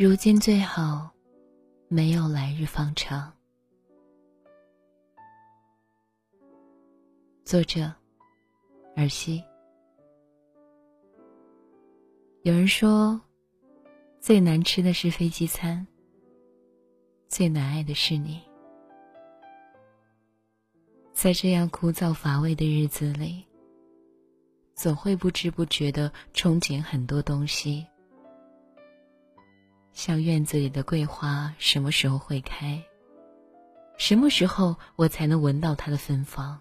如今最好没有来日方长。作者：尔西。有人说，最难吃的是飞机餐，最难爱的是你。在这样枯燥乏味的日子里，总会不知不觉的憧憬很多东西，像院子里的桂花什么时候会开？什么时候我才能闻到它的芬芳？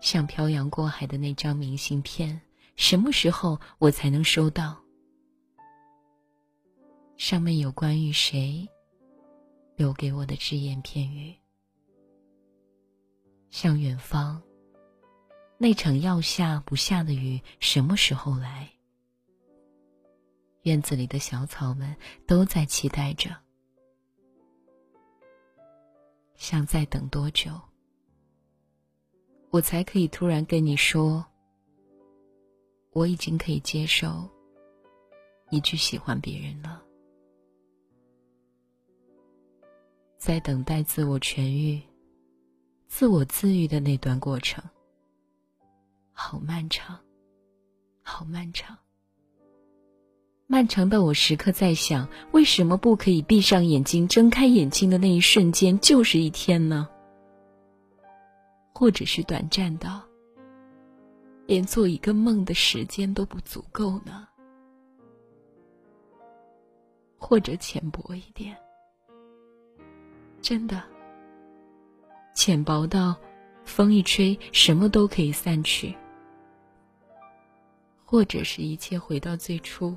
像漂洋过海的那张明信片，什么时候我才能收到？上面有关于谁留给我的只言片语。像远方，那场要下不下的雨什么时候来？院子里的小草们都在期待着。想再等多久，我才可以突然跟你说，我已经可以接受你去喜欢别人了？在等待自我痊愈。自我自愈的那段过程，好漫长，好漫长。漫长的我时刻在想，为什么不可以闭上眼睛、睁开眼睛的那一瞬间就是一天呢？或者是短暂的连做一个梦的时间都不足够呢？或者浅薄一点，真的。浅薄到，风一吹，什么都可以散去；或者是一切回到最初，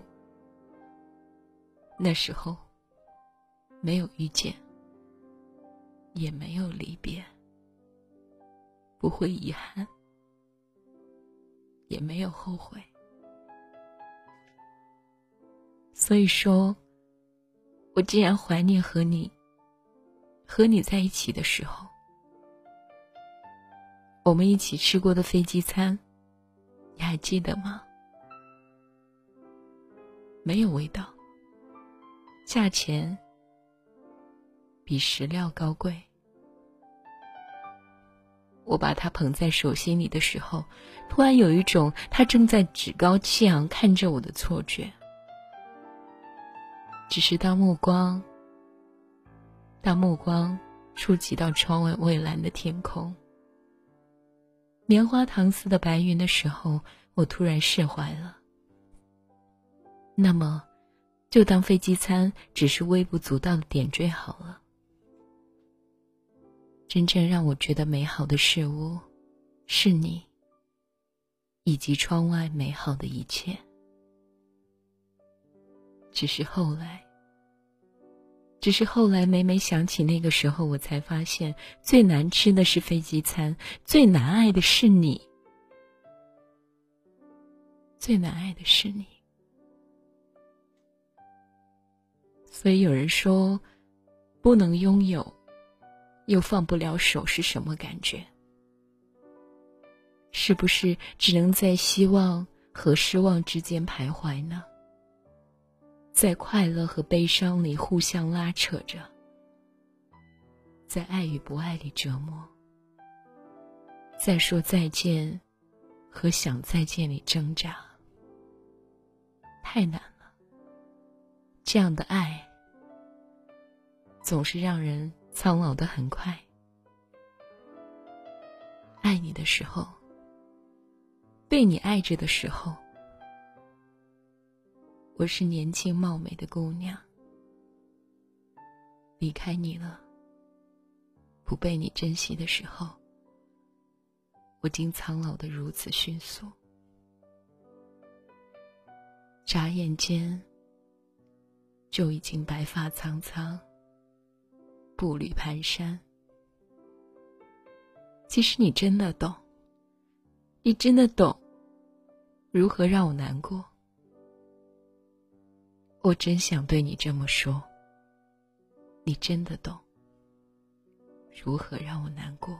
那时候没有遇见，也没有离别，不会遗憾，也没有后悔。所以说，我竟然怀念和你，和你在一起的时候。我们一起吃过的飞机餐，你还记得吗？没有味道，价钱比石料高贵。我把它捧在手心里的时候，突然有一种他正在趾高气昂看着我的错觉。只是当目光，当目光触及到窗外蔚蓝的天空。棉花糖似的白云的时候，我突然释怀了。那么，就当飞机餐只是微不足道的点缀好了。真正让我觉得美好的事物，是你，以及窗外美好的一切。只是后来。只是后来每每想起那个时候，我才发现最难吃的是飞机餐，最难爱的是你，最难爱的是你。所以有人说，不能拥有，又放不了手是什么感觉？是不是只能在希望和失望之间徘徊呢？在快乐和悲伤里互相拉扯着，在爱与不爱里折磨，在说再见和想再见里挣扎，太难了。这样的爱总是让人苍老的很快。爱你的时候，被你爱着的时候。我是年轻貌美的姑娘，离开你了，不被你珍惜的时候，我竟苍老的如此迅速。眨眼间，就已经白发苍苍，步履蹒跚。其实你真的懂，你真的懂，如何让我难过。我真想对你这么说，你真的懂如何让我难过。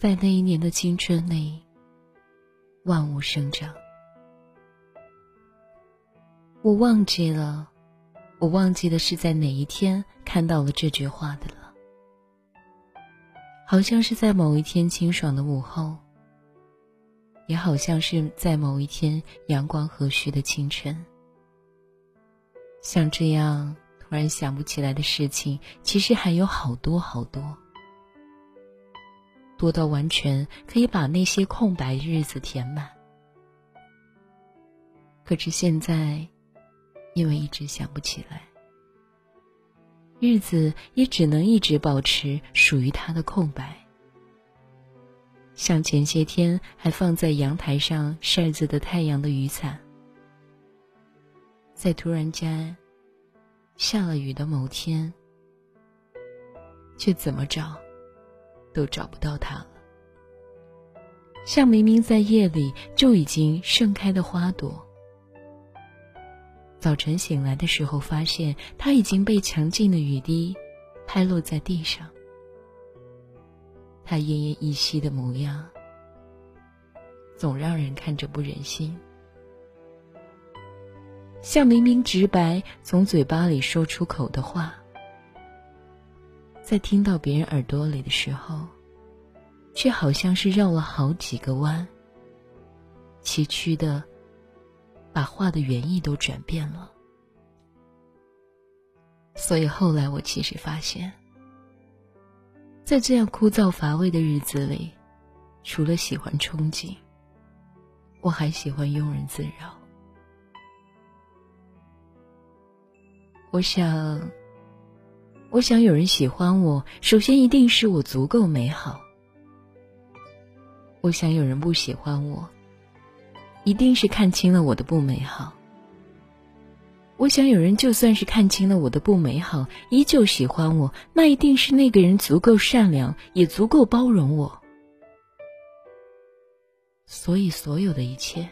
在那一年的青春里，万物生长。我忘记了，我忘记的是在哪一天看到了这句话的了。好像是在某一天清爽的午后，也好像是在某一天阳光和煦的清晨。像这样突然想不起来的事情，其实还有好多好多。多到完全可以把那些空白日子填满，可是现在，因为一直想不起来，日子也只能一直保持属于它的空白。像前些天还放在阳台上晒着的太阳的雨伞，在突然间下了雨的某天，却怎么找？都找不到它了，像明明在夜里就已经盛开的花朵。早晨醒来的时候，发现它已经被强劲的雨滴拍落在地上。它奄奄一息的模样，总让人看着不忍心。像明明直白从嘴巴里说出口的话。在听到别人耳朵里的时候，却好像是绕了好几个弯，崎岖的，把话的原意都转变了。所以后来我其实发现，在这样枯燥乏味的日子里，除了喜欢憧憬，我还喜欢庸人自扰。我想。我想有人喜欢我，首先一定是我足够美好。我想有人不喜欢我，一定是看清了我的不美好。我想有人就算是看清了我的不美好，依旧喜欢我，那一定是那个人足够善良，也足够包容我。所以，所有的一切，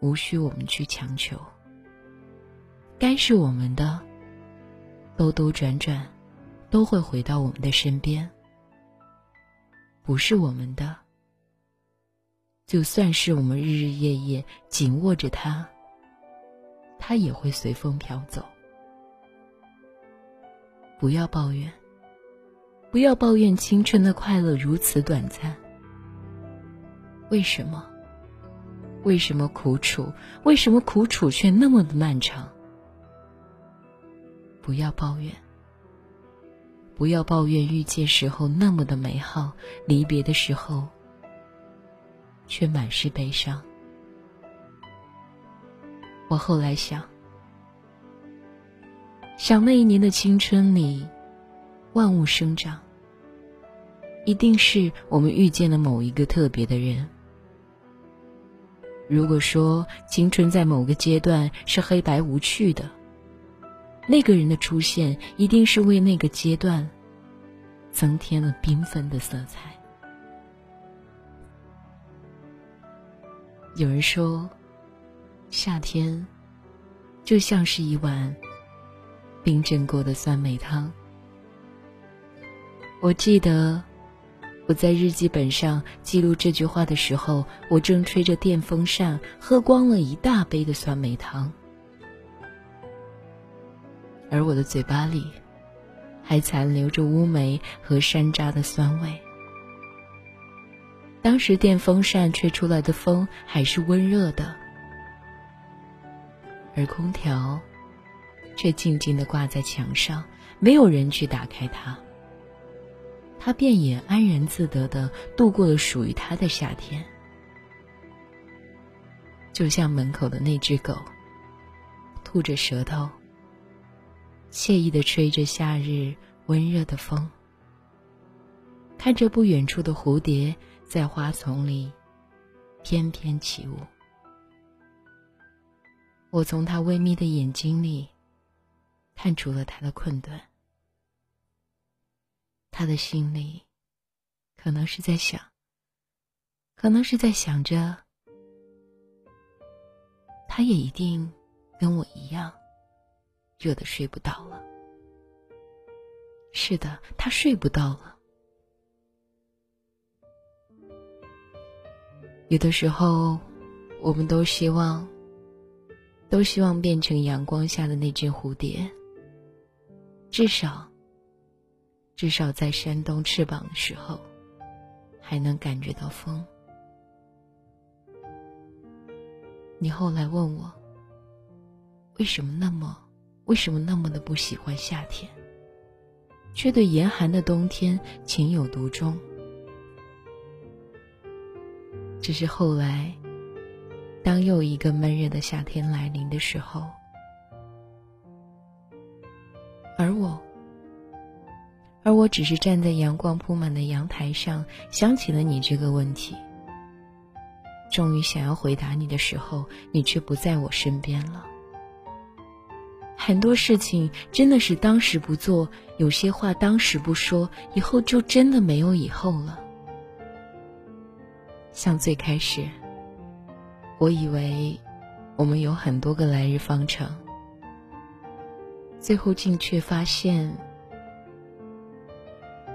无需我们去强求。该是我们的，兜兜转转，都会回到我们的身边；不是我们的，就算是我们日日夜夜紧握着它。它也会随风飘走。不要抱怨，不要抱怨青春的快乐如此短暂。为什么？为什么苦楚？为什么苦楚却那么的漫长？不要抱怨，不要抱怨遇见时候那么的美好，离别的时候却满是悲伤。我后来想，想那一年的青春里，万物生长，一定是我们遇见了某一个特别的人。如果说青春在某个阶段是黑白无趣的，那个人的出现一定是为那个阶段增添了缤纷的色彩。有人说。夏天，就像是一碗冰镇过的酸梅汤。我记得我在日记本上记录这句话的时候，我正吹着电风扇，喝光了一大杯的酸梅汤，而我的嘴巴里还残留着乌梅和山楂的酸味。当时电风扇吹出来的风还是温热的。而空调却静静的挂在墙上，没有人去打开它。他便也安然自得的度过了属于他的夏天，就像门口的那只狗，吐着舌头，惬意的吹着夏日温热的风，看着不远处的蝴蝶在花丛里翩翩起舞。我从他微眯的眼睛里看出了他的困顿，他的心里可能是在想，可能是在想着，他也一定跟我一样热的睡不到了。是的，他睡不到了。有的时候，我们都希望。都希望变成阳光下的那只蝴蝶。至少，至少在扇动翅膀的时候，还能感觉到风。你后来问我，为什么那么，为什么那么的不喜欢夏天，却对严寒的冬天情有独钟？只是后来。当又一个闷热的夏天来临的时候，而我，而我只是站在阳光铺满的阳台上，想起了你这个问题。终于想要回答你的时候，你却不在我身边了。很多事情真的是当时不做，有些话当时不说，以后就真的没有以后了。像最开始。我以为我们有很多个来日方长，最后竟却发现，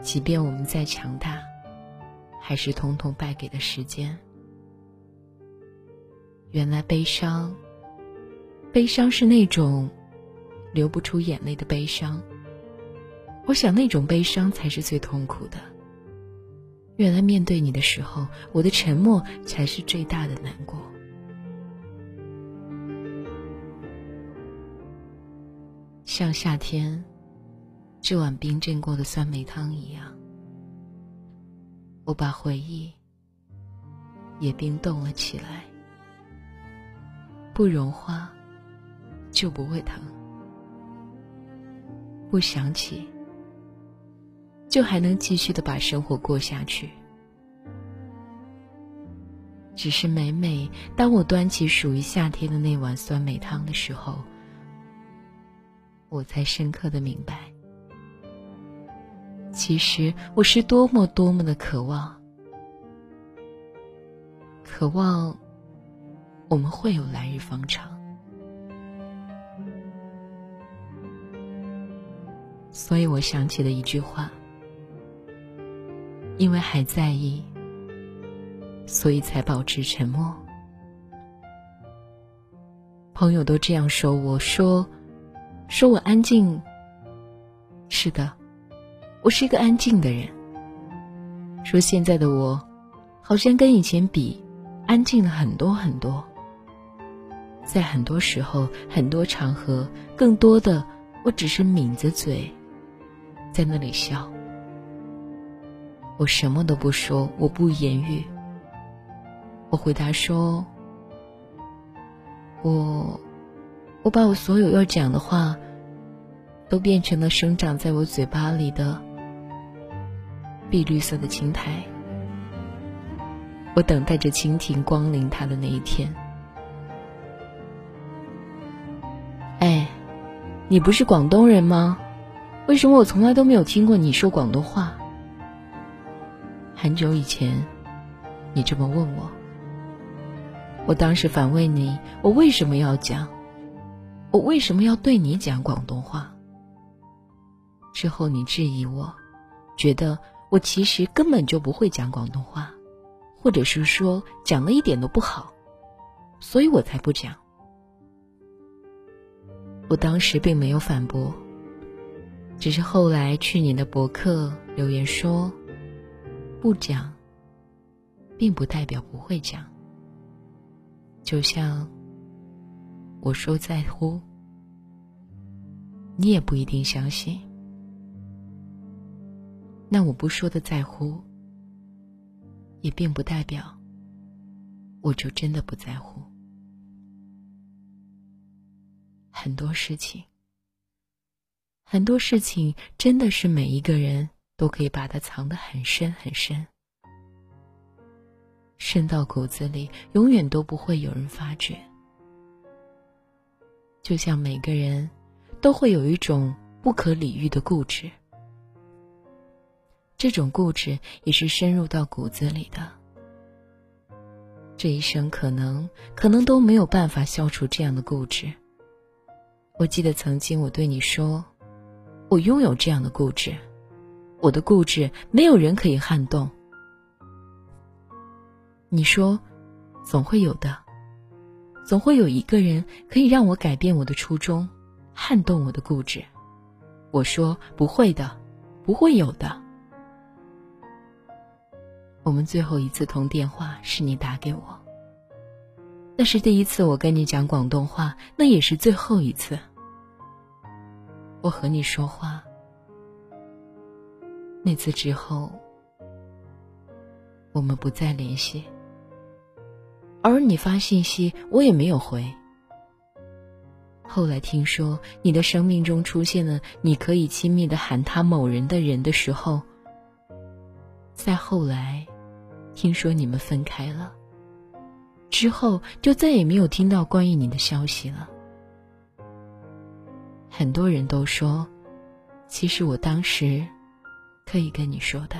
即便我们再强大，还是统统败给了时间。原来悲伤，悲伤是那种流不出眼泪的悲伤。我想那种悲伤才是最痛苦的。原来面对你的时候，我的沉默才是最大的难过。像夏天这碗冰镇过的酸梅汤一样，我把回忆也冰冻了起来。不融化就不会疼，不想起就还能继续的把生活过下去。只是每每当我端起属于夏天的那碗酸梅汤的时候，我才深刻的明白，其实我是多么多么的渴望，渴望我们会有来日方长。所以我想起了一句话：因为还在意。所以才保持沉默。朋友都这样说，我说，说我安静。是的，我是一个安静的人。说现在的我，好像跟以前比，安静了很多很多。在很多时候、很多场合，更多的，我只是抿着嘴，在那里笑。我什么都不说，我不言语。我回答说：“我，我把我所有要讲的话，都变成了生长在我嘴巴里的碧绿色的青苔。我等待着蜻蜓光临它的那一天。哎，你不是广东人吗？为什么我从来都没有听过你说广东话？很久以前，你这么问我。”我当时反问你：我为什么要讲？我为什么要对你讲广东话？之后你质疑我，觉得我其实根本就不会讲广东话，或者是说讲的一点都不好，所以我才不讲。我当时并没有反驳，只是后来去你的博客留言说，不讲，并不代表不会讲。就像我说在乎，你也不一定相信。那我不说的在乎，也并不代表我就真的不在乎。很多事情，很多事情，真的是每一个人都可以把它藏得很深很深。深到骨子里，永远都不会有人发觉。就像每个人都会有一种不可理喻的固执，这种固执也是深入到骨子里的。这一生可能可能都没有办法消除这样的固执。我记得曾经我对你说，我拥有这样的固执，我的固执没有人可以撼动。你说，总会有的，总会有一个人可以让我改变我的初衷，撼动我的固执。我说不会的，不会有的。我们最后一次通电话是你打给我，那是第一次我跟你讲广东话，那也是最后一次。我和你说话，那次之后，我们不再联系。而你发信息，我也没有回。后来听说你的生命中出现了你可以亲密的喊他某人的人的时候，再后来，听说你们分开了，之后就再也没有听到关于你的消息了。很多人都说，其实我当时可以跟你说的。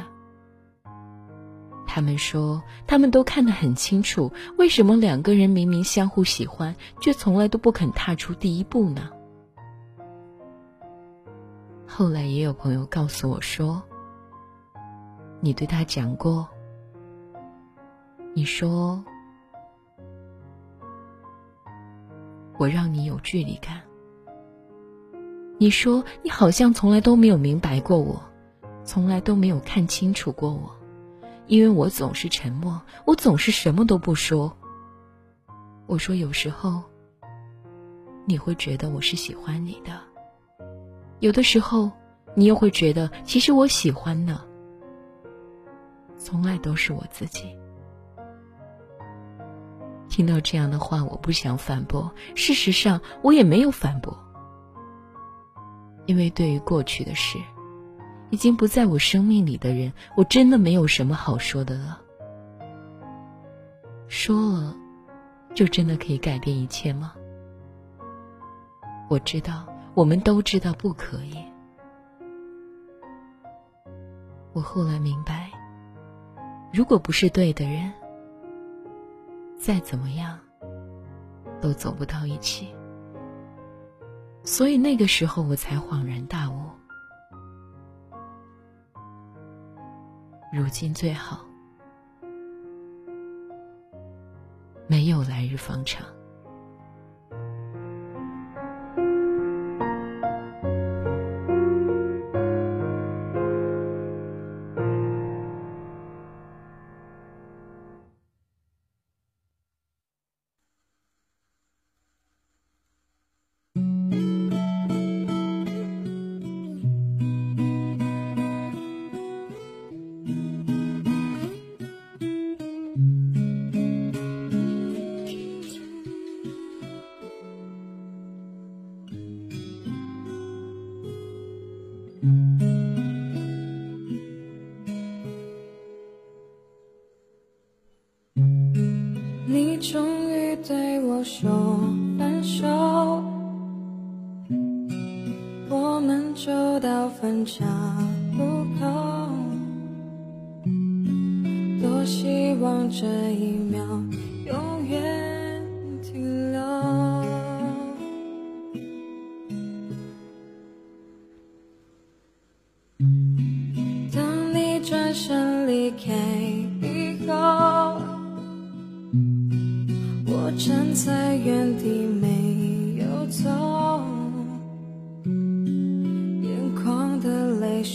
他们说，他们都看得很清楚，为什么两个人明明相互喜欢，却从来都不肯踏出第一步呢？后来也有朋友告诉我说，你对他讲过，你说我让你有距离感，你说你好像从来都没有明白过我，从来都没有看清楚过我。因为我总是沉默，我总是什么都不说。我说有时候，你会觉得我是喜欢你的；有的时候，你又会觉得其实我喜欢呢。从来都是我自己。听到这样的话，我不想反驳。事实上，我也没有反驳，因为对于过去的事。已经不在我生命里的人，我真的没有什么好说的了。说了，就真的可以改变一切吗？我知道，我们都知道不可以。我后来明白，如果不是对的人，再怎么样都走不到一起。所以那个时候，我才恍然大悟。如今最好。没有来日方长。到分岔路口，多希望这一秒永远停留。当你转身离开以后。我站在原地没有走，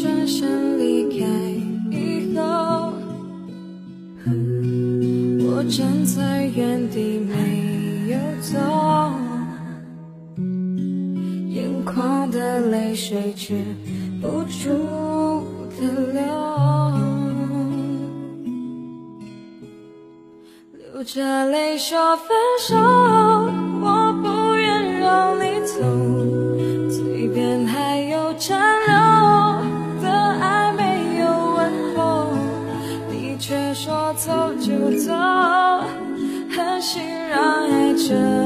转身离开以后，我站在原地没有走，眼眶的泪水止不住的流，流着泪说分手，should.